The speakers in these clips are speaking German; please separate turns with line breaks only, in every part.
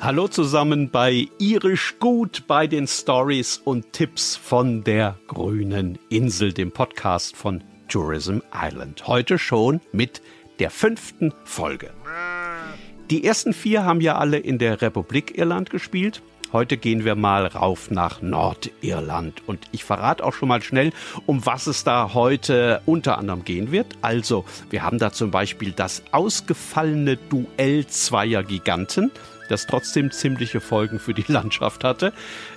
Hallo zusammen bei Irisch Gut bei den Stories und Tipps von der grünen Insel, dem Podcast von Tourism Island. Heute schon mit der fünften Folge. Die ersten vier haben ja alle in der Republik Irland gespielt. Heute gehen wir mal rauf nach Nordirland und ich verrate auch schon mal schnell, um was es da heute unter anderem gehen wird. Also, wir haben da zum Beispiel das ausgefallene Duell zweier Giganten das trotzdem ziemliche Folgen für die Landschaft hatte.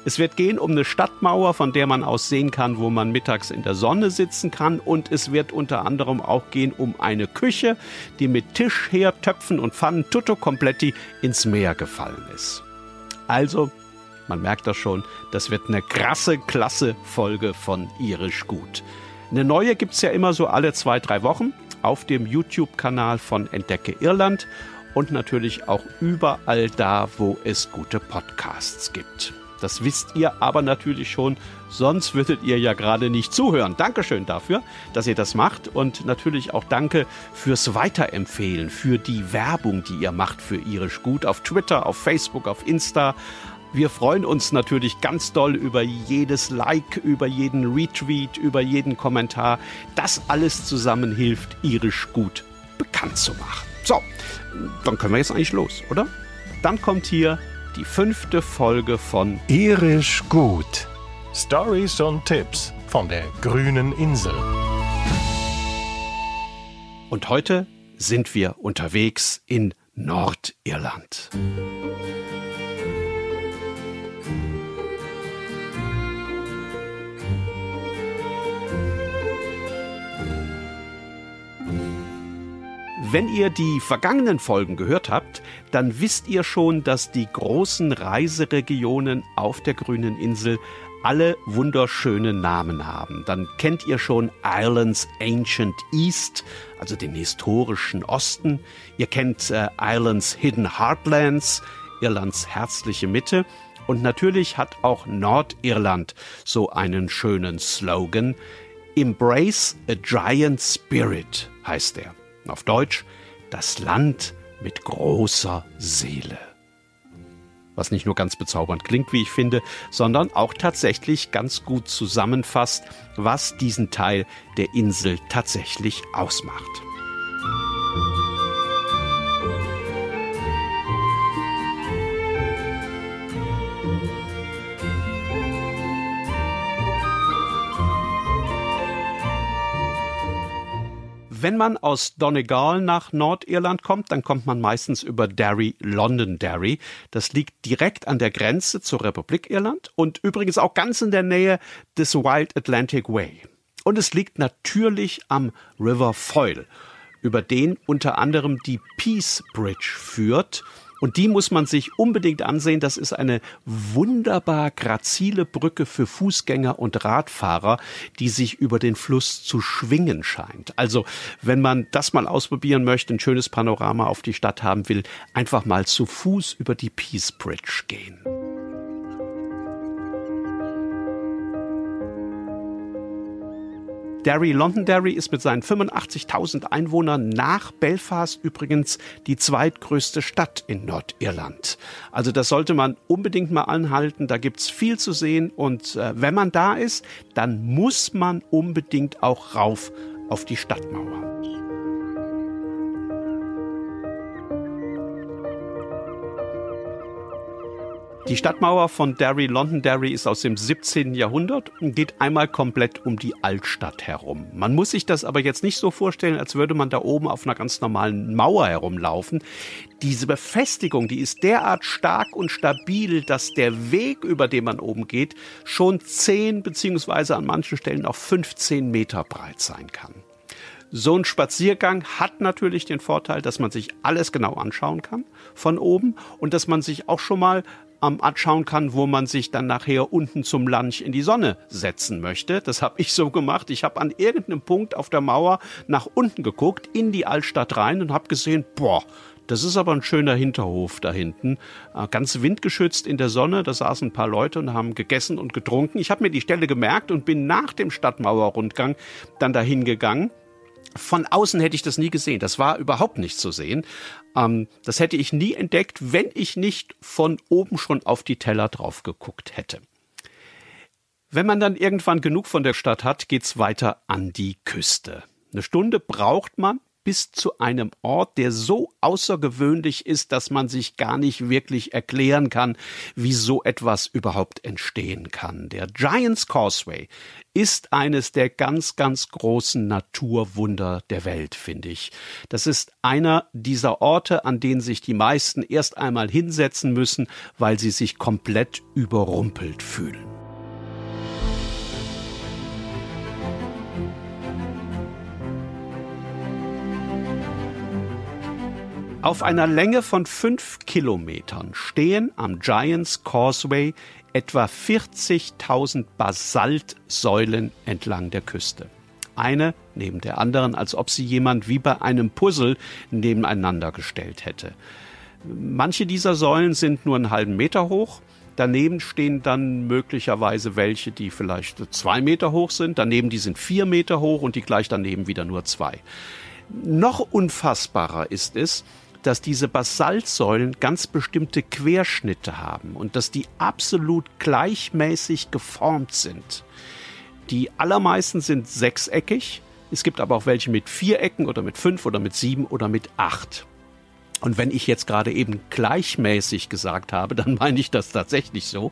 Es wird gehen um eine Stadtmauer, von der man aus sehen kann, wo man mittags in der Sonne sitzen kann. Und es wird unter anderem auch gehen um eine Küche, die mit Tisch, Herd, Töpfen und Pfannen tutto kompletti ins Meer gefallen ist. Also, man merkt das schon, das wird eine krasse, klasse Folge von Irisch Gut. Eine neue gibt es ja immer so alle zwei, drei Wochen auf dem YouTube-Kanal von Entdecke Irland und natürlich auch überall da, wo es gute Podcasts gibt. Das wisst ihr aber natürlich schon, sonst würdet ihr ja gerade nicht zuhören. Dankeschön dafür, dass ihr das macht und natürlich auch danke fürs Weiterempfehlen, für die Werbung, die ihr macht für Irisch Gut auf Twitter, auf Facebook, auf Insta. Wir freuen uns natürlich ganz doll über jedes Like, über jeden Retweet, über jeden Kommentar. Das alles zusammen hilft, Irisch Gut bekannt zu machen. So, dann können wir jetzt eigentlich los, oder? Dann kommt hier die fünfte Folge von
Irisch gut. Stories und Tipps von der grünen Insel.
Und heute sind wir unterwegs in Nordirland. Wenn ihr die vergangenen Folgen gehört habt, dann wisst ihr schon, dass die großen Reiseregionen auf der grünen Insel alle wunderschöne Namen haben. Dann kennt ihr schon Ireland's Ancient East, also den historischen Osten. Ihr kennt äh, Ireland's Hidden Heartlands, Irlands herzliche Mitte. Und natürlich hat auch Nordirland so einen schönen Slogan. Embrace a Giant Spirit heißt er. Auf Deutsch das Land mit großer Seele. Was nicht nur ganz bezaubernd klingt, wie ich finde, sondern auch tatsächlich ganz gut zusammenfasst, was diesen Teil der Insel tatsächlich ausmacht. Wenn man aus Donegal nach Nordirland kommt, dann kommt man meistens über Derry, Londonderry. Das liegt direkt an der Grenze zur Republik Irland und übrigens auch ganz in der Nähe des Wild Atlantic Way. Und es liegt natürlich am River Foyle, über den unter anderem die Peace Bridge führt und die muss man sich unbedingt ansehen. Das ist eine wunderbar grazile Brücke für Fußgänger und Radfahrer, die sich über den Fluss zu schwingen scheint. Also, wenn man das mal ausprobieren möchte, ein schönes Panorama auf die Stadt haben will, einfach mal zu Fuß über die Peace Bridge gehen. Derry Londonderry ist mit seinen 85.000 Einwohnern nach Belfast übrigens die zweitgrößte Stadt in Nordirland. Also das sollte man unbedingt mal anhalten. Da gibt's viel zu sehen und äh, wenn man da ist, dann muss man unbedingt auch rauf auf die Stadtmauer. Die Stadtmauer von Derry, Londonderry, ist aus dem 17. Jahrhundert und geht einmal komplett um die Altstadt herum. Man muss sich das aber jetzt nicht so vorstellen, als würde man da oben auf einer ganz normalen Mauer herumlaufen. Diese Befestigung, die ist derart stark und stabil, dass der Weg, über den man oben geht, schon 10 beziehungsweise an manchen Stellen auch 15 Meter breit sein kann. So ein Spaziergang hat natürlich den Vorteil, dass man sich alles genau anschauen kann von oben und dass man sich auch schon mal ähm, anschauen kann, wo man sich dann nachher unten zum Lunch in die Sonne setzen möchte. Das habe ich so gemacht. Ich habe an irgendeinem Punkt auf der Mauer nach unten geguckt, in die Altstadt rein und habe gesehen, boah, das ist aber ein schöner Hinterhof da hinten. Äh, ganz windgeschützt in der Sonne. Da saßen ein paar Leute und haben gegessen und getrunken. Ich habe mir die Stelle gemerkt und bin nach dem Stadtmauerrundgang dann dahin gegangen Von außen hätte ich das nie gesehen. Das war überhaupt nicht zu sehen. Ähm, das hätte ich nie entdeckt, wenn ich nicht von oben schon auf die Teller drauf geguckt hätte. Wenn man dann irgendwann genug von der Stadt hat, geht's weiter an die Küste. Eine Stunde braucht man bis zu einem Ort, der so außergewöhnlich ist, dass man sich gar nicht wirklich erklären kann, wie so etwas überhaupt entstehen kann. Der Giants Causeway ist eines der ganz, ganz großen Naturwunder der Welt, finde ich. Das ist einer dieser Orte, an denen sich die meisten erst einmal hinsetzen müssen, weil sie sich komplett überrumpelt fühlen. Auf einer Länge von fünf Kilometern stehen am Giants Causeway etwa 40.000 Basaltsäulen entlang der Küste. Eine neben der anderen, als ob sie jemand wie bei einem Puzzle nebeneinander gestellt hätte. Manche dieser Säulen sind nur einen halben Meter hoch. Daneben stehen dann möglicherweise welche, die vielleicht zwei Meter hoch sind. Daneben die sind vier Meter hoch und die gleich daneben wieder nur zwei. Noch unfassbarer ist es, dass diese Basaltsäulen ganz bestimmte Querschnitte haben und dass die absolut gleichmäßig geformt sind. Die allermeisten sind sechseckig, es gibt aber auch welche mit vier Ecken oder mit fünf oder mit sieben oder mit acht. Und wenn ich jetzt gerade eben gleichmäßig gesagt habe, dann meine ich das tatsächlich so.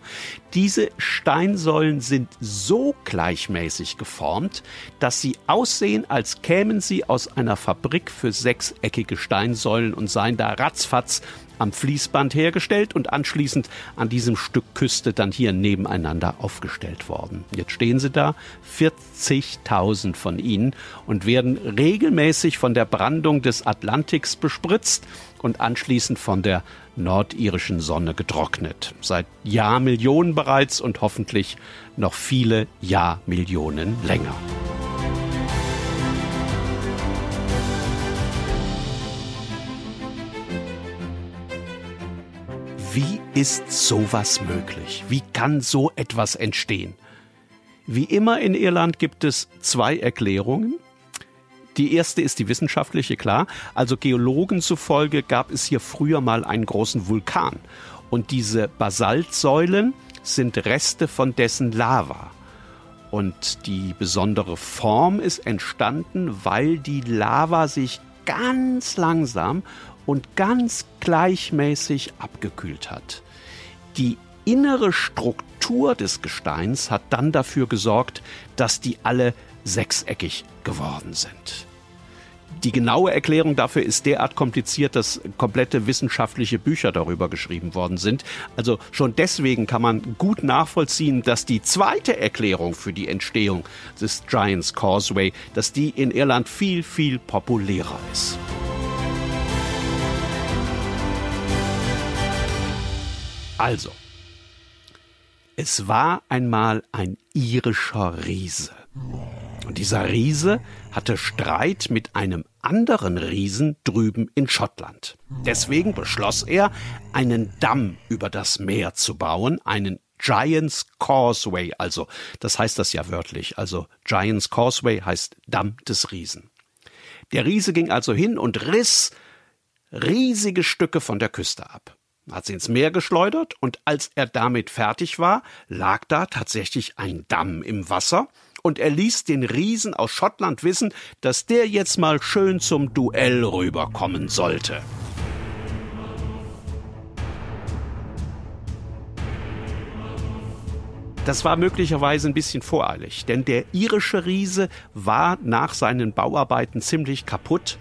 Diese Steinsäulen sind so gleichmäßig geformt, dass sie aussehen, als kämen sie aus einer Fabrik für sechseckige Steinsäulen und seien da ratzfatz am Fließband hergestellt und anschließend an diesem Stück Küste dann hier nebeneinander aufgestellt worden. Jetzt stehen sie da, 40.000 von ihnen und werden regelmäßig von der Brandung des Atlantiks bespritzt und anschließend von der nordirischen Sonne getrocknet. Seit Jahrmillionen bereits und hoffentlich noch viele Jahrmillionen länger. Wie ist sowas möglich? Wie kann so etwas entstehen? Wie immer in Irland gibt es zwei Erklärungen. Die erste ist die wissenschaftliche, klar. Also Geologen zufolge gab es hier früher mal einen großen Vulkan. Und diese Basaltsäulen sind Reste von dessen Lava. Und die besondere Form ist entstanden, weil die Lava sich ganz langsam und ganz gleichmäßig abgekühlt hat. Die innere Struktur des Gesteins hat dann dafür gesorgt, dass die alle sechseckig geworden sind. Die genaue Erklärung dafür ist derart kompliziert, dass komplette wissenschaftliche Bücher darüber geschrieben worden sind. Also schon deswegen kann man gut nachvollziehen, dass die zweite Erklärung für die Entstehung des Giants Causeway, dass die in Irland viel, viel populärer ist. Also, es war einmal ein irischer Riese. Und dieser Riese hatte Streit mit einem anderen Riesen drüben in Schottland. Deswegen beschloss er, einen Damm über das Meer zu bauen, einen Giant's Causeway, also das heißt das ja wörtlich, also Giant's Causeway heißt Damm des Riesen. Der Riese ging also hin und riss riesige Stücke von der Küste ab hat sie ins Meer geschleudert und als er damit fertig war, lag da tatsächlich ein Damm im Wasser und er ließ den Riesen aus Schottland wissen, dass der jetzt mal schön zum Duell rüberkommen sollte. Das war möglicherweise ein bisschen voreilig, denn der irische Riese war nach seinen Bauarbeiten ziemlich kaputt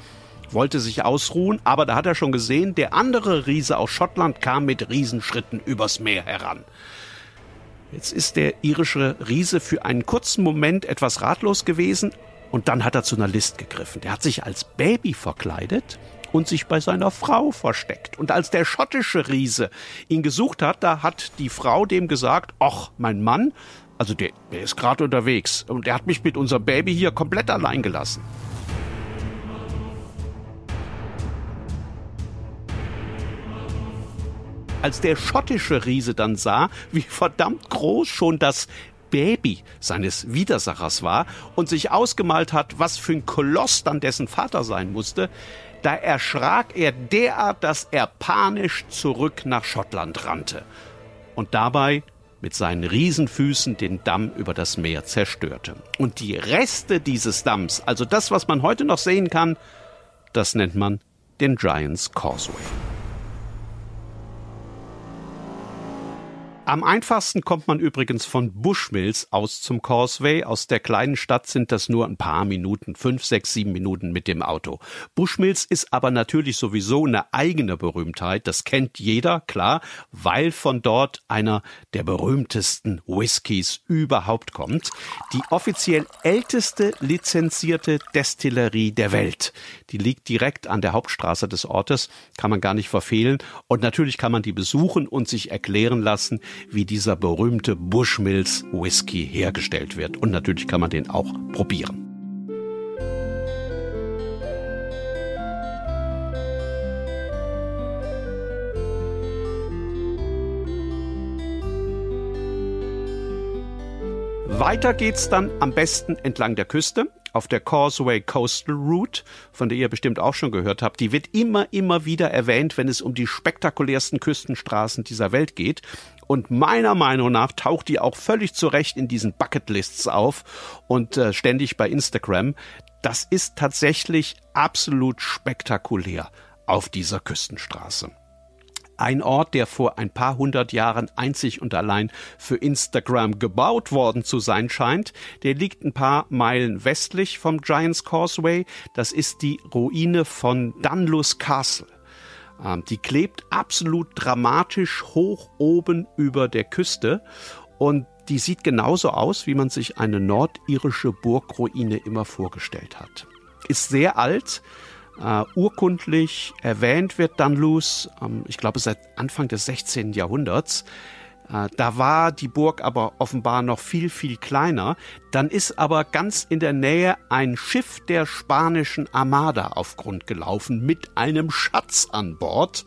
wollte sich ausruhen, aber da hat er schon gesehen, der andere Riese aus Schottland kam mit Riesenschritten übers Meer heran. Jetzt ist der irische Riese für einen kurzen Moment etwas ratlos gewesen und dann hat er zu einer List gegriffen. Der hat sich als Baby verkleidet und sich bei seiner Frau versteckt. Und als der schottische Riese ihn gesucht hat, da hat die Frau dem gesagt, ach, mein Mann, also der, der ist gerade unterwegs und der hat mich mit unserem Baby hier komplett allein gelassen. Als der schottische Riese dann sah, wie verdammt groß schon das Baby seines Widersachers war und sich ausgemalt hat, was für ein Koloss dann dessen Vater sein musste, da erschrak er derart, dass er panisch zurück nach Schottland rannte und dabei mit seinen Riesenfüßen den Damm über das Meer zerstörte. Und die Reste dieses Damms, also das, was man heute noch sehen kann, das nennt man den Giants Causeway. Am einfachsten kommt man übrigens von Bushmills aus zum Causeway. Aus der kleinen Stadt sind das nur ein paar Minuten, fünf, sechs, sieben Minuten mit dem Auto. Bushmills ist aber natürlich sowieso eine eigene Berühmtheit. Das kennt jeder, klar, weil von dort einer der berühmtesten Whiskys überhaupt kommt. Die offiziell älteste lizenzierte Destillerie der Welt. Die liegt direkt an der Hauptstraße des Ortes, kann man gar nicht verfehlen. Und natürlich kann man die besuchen und sich erklären lassen, wie dieser berühmte Bushmills Whisky hergestellt wird. Und natürlich kann man den auch probieren. Weiter geht's dann am besten entlang der Küste auf der Causeway Coastal Route, von der ihr bestimmt auch schon gehört habt. Die wird immer, immer wieder erwähnt, wenn es um die spektakulärsten Küstenstraßen dieser Welt geht. Und meiner Meinung nach taucht die auch völlig zu Recht in diesen Bucketlists auf und äh, ständig bei Instagram. Das ist tatsächlich absolut spektakulär auf dieser Küstenstraße. Ein Ort, der vor ein paar hundert Jahren einzig und allein für Instagram gebaut worden zu sein scheint. Der liegt ein paar Meilen westlich vom Giants Causeway. Das ist die Ruine von Dunluce Castle. Ähm, die klebt absolut dramatisch hoch oben über der Küste und die sieht genauso aus, wie man sich eine nordirische Burgruine immer vorgestellt hat. Ist sehr alt, Uh, urkundlich erwähnt wird Dunluce, ähm, ich glaube seit Anfang des 16. Jahrhunderts. Äh, da war die Burg aber offenbar noch viel, viel kleiner. Dann ist aber ganz in der Nähe ein Schiff der spanischen Armada auf Grund gelaufen mit einem Schatz an Bord.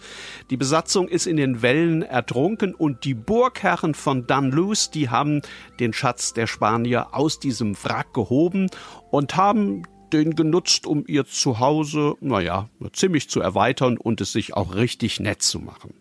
Die Besatzung ist in den Wellen ertrunken und die Burgherren von Dunluce, die haben den Schatz der Spanier aus diesem Wrack gehoben und haben den genutzt, um ihr Zuhause, naja, ziemlich zu erweitern und es sich auch richtig nett zu machen.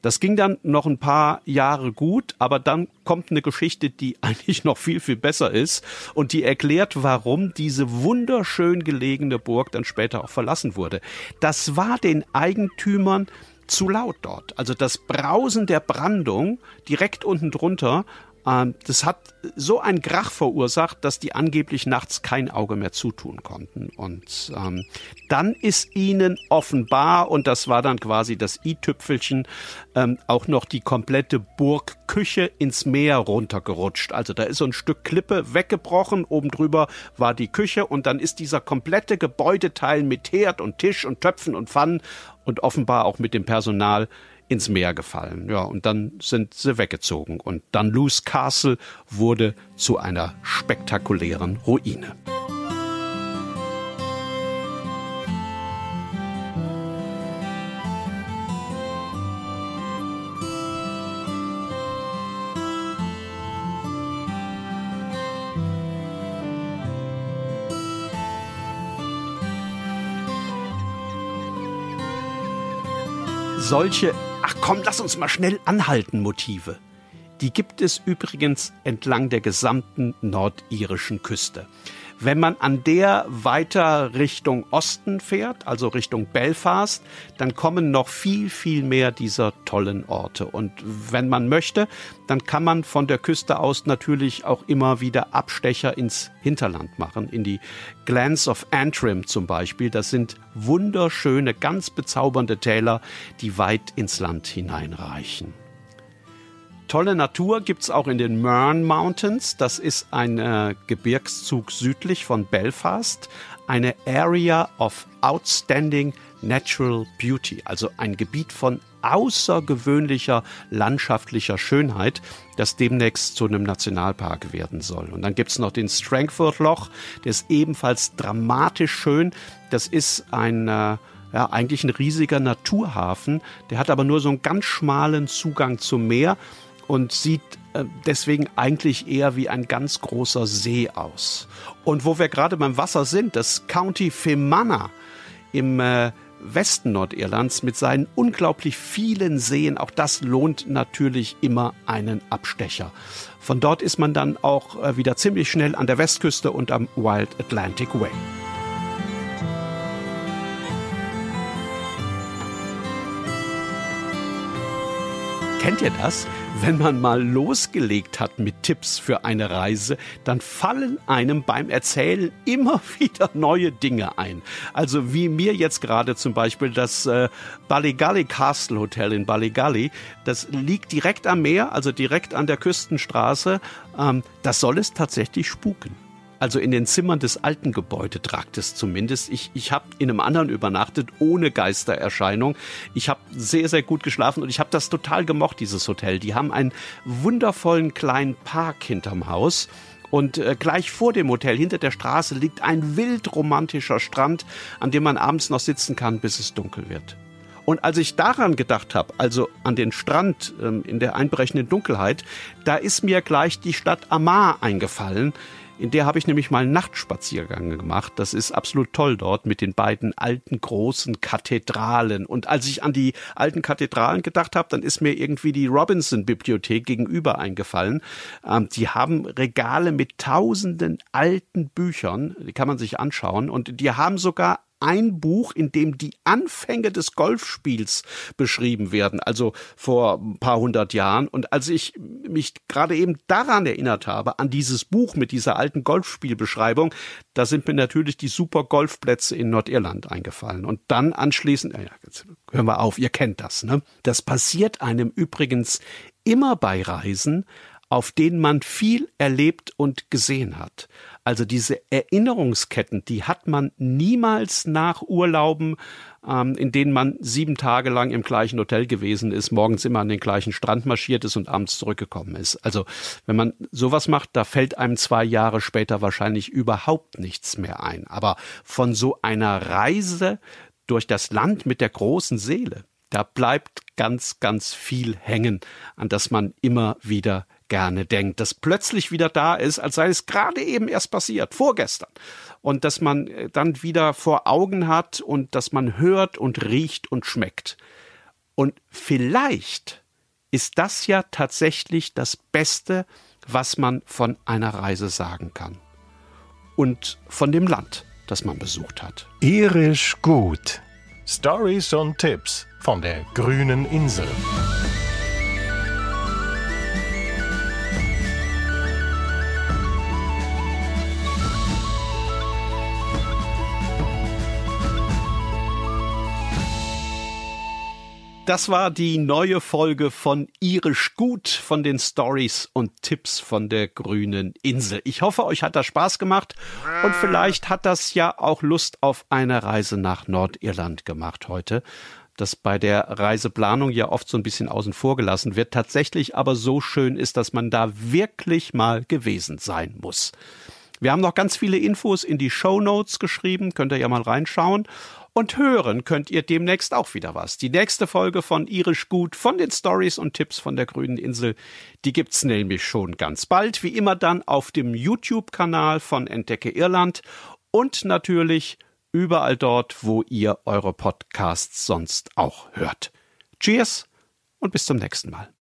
Das ging dann noch ein paar Jahre gut, aber dann kommt eine Geschichte, die eigentlich noch viel, viel besser ist und die erklärt, warum diese wunderschön gelegene Burg dann später auch verlassen wurde. Das war den Eigentümern zu laut dort. Also das Brausen der Brandung direkt unten drunter das hat so einen Krach verursacht, dass die angeblich nachts kein Auge mehr zutun konnten. Und ähm, dann ist ihnen offenbar, und das war dann quasi das i-Tüpfelchen, ähm, auch noch die komplette Burgküche ins Meer runtergerutscht. Also da ist so ein Stück Klippe weggebrochen, oben drüber war die Küche und dann ist dieser komplette Gebäudeteil mit Herd und Tisch und Töpfen und Pfannen und offenbar auch mit dem Personal ins Meer gefallen. Ja, und dann sind sie weggezogen. Und Dunluce Castle wurde zu einer spektakulären Ruine. Solche Ach komm, lass uns mal schnell anhalten Motive. Die gibt es übrigens entlang der gesamten nordirischen Küste. Wenn man an der weiter Richtung Osten fährt, also Richtung Belfast, dann kommen noch viel, viel mehr dieser tollen Orte. Und wenn man möchte, dann kann man von der Küste aus natürlich auch immer wieder Abstecher ins Hinterland machen, in die Glens of Antrim zum Beispiel. Das sind wunderschöne, ganz bezaubernde Täler, die weit ins Land hineinreichen. Tolle Natur gibt's auch in den Mern Mountains. Das ist ein äh, Gebirgszug südlich von Belfast. Eine Area of Outstanding Natural Beauty, also ein Gebiet von außergewöhnlicher landschaftlicher Schönheit, das demnächst zu einem Nationalpark werden soll. Und dann gibt's noch den Strangford Loch, der ist ebenfalls dramatisch schön. Das ist ein äh, ja, eigentlich ein riesiger Naturhafen. Der hat aber nur so einen ganz schmalen Zugang zum Meer und sieht äh, deswegen eigentlich eher wie ein ganz großer See aus. Und wo wir gerade beim Wasser sind, das County Fermanagh im äh, Westen Nordirlands mit seinen unglaublich vielen Seen, auch das lohnt natürlich immer einen Abstecher. Von dort ist man dann auch äh, wieder ziemlich schnell an der Westküste und am Wild Atlantic Way. Kennt ihr das? Wenn man mal losgelegt hat mit Tipps für eine Reise, dann fallen einem beim Erzählen immer wieder neue Dinge ein. Also wie mir jetzt gerade zum Beispiel das äh, Ballygully Castle Hotel in Ballygully. Das liegt direkt am Meer, also direkt an der Küstenstraße. Ähm, das soll es tatsächlich spuken. Also in den Zimmern des alten Gebäudes tragt es zumindest. Ich, ich habe in einem anderen übernachtet, ohne Geistererscheinung. Ich habe sehr, sehr gut geschlafen und ich habe das total gemocht, dieses Hotel. Die haben einen wundervollen kleinen Park hinterm Haus. Und äh, gleich vor dem Hotel, hinter der Straße, liegt ein wild romantischer Strand, an dem man abends noch sitzen kann, bis es dunkel wird. Und als ich daran gedacht habe, also an den Strand ähm, in der einbrechenden Dunkelheit, da ist mir gleich die Stadt Amar eingefallen, in der habe ich nämlich mal einen Nachtspaziergang gemacht. Das ist absolut toll dort mit den beiden alten großen Kathedralen. Und als ich an die alten Kathedralen gedacht habe, dann ist mir irgendwie die Robinson-Bibliothek gegenüber eingefallen. Ähm, die haben Regale mit tausenden alten Büchern, die kann man sich anschauen. Und die haben sogar ein Buch, in dem die Anfänge des Golfspiels beschrieben werden, also vor ein paar hundert Jahren. Und als ich mich gerade eben daran erinnert habe, an dieses Buch mit dieser alten Golfspielbeschreibung, da sind mir natürlich die super Golfplätze in Nordirland eingefallen. Und dann anschließend, ja, jetzt hören wir auf, ihr kennt das, ne? Das passiert einem übrigens immer bei Reisen, auf denen man viel erlebt und gesehen hat. Also diese Erinnerungsketten, die hat man niemals nach Urlauben, ähm, in denen man sieben Tage lang im gleichen Hotel gewesen ist, morgens immer an den gleichen Strand marschiert ist und abends zurückgekommen ist. Also wenn man sowas macht, da fällt einem zwei Jahre später wahrscheinlich überhaupt nichts mehr ein. Aber von so einer Reise durch das Land mit der großen Seele, da bleibt ganz, ganz viel hängen, an das man immer wieder gerne denkt, das plötzlich wieder da ist, als sei es gerade eben erst passiert, vorgestern. Und dass man äh, dann wieder vor Augen hat und dass man hört und riecht und schmeckt. Und vielleicht ist das ja tatsächlich das Beste, was man von einer Reise sagen kann. Und von dem Land, das man besucht hat.
Irisch gut. Stories und Tipps von der grünen Insel.
Das war die neue Folge von Irisch Gut von den Stories und Tipps von der grünen Insel. Ich hoffe, euch hat das Spaß gemacht und vielleicht hat das ja auch Lust auf eine Reise nach Nordirland gemacht heute das bei der Reiseplanung ja oft so ein bisschen außen vor gelassen wird, tatsächlich aber so schön ist, dass man da wirklich mal gewesen sein muss. Wir haben noch ganz viele Infos in die Show Notes geschrieben, könnt ihr ja mal reinschauen. Und hören könnt ihr demnächst auch wieder was. Die nächste Folge von Irisch Gut von den Stories und Tipps von der grünen Insel, die gibt's nämlich schon ganz bald. Wie immer dann auf dem YouTube-Kanal von Entdecke Irland und natürlich überall dort, wo ihr eure Podcasts sonst auch hört. Cheers und bis zum nächsten Mal.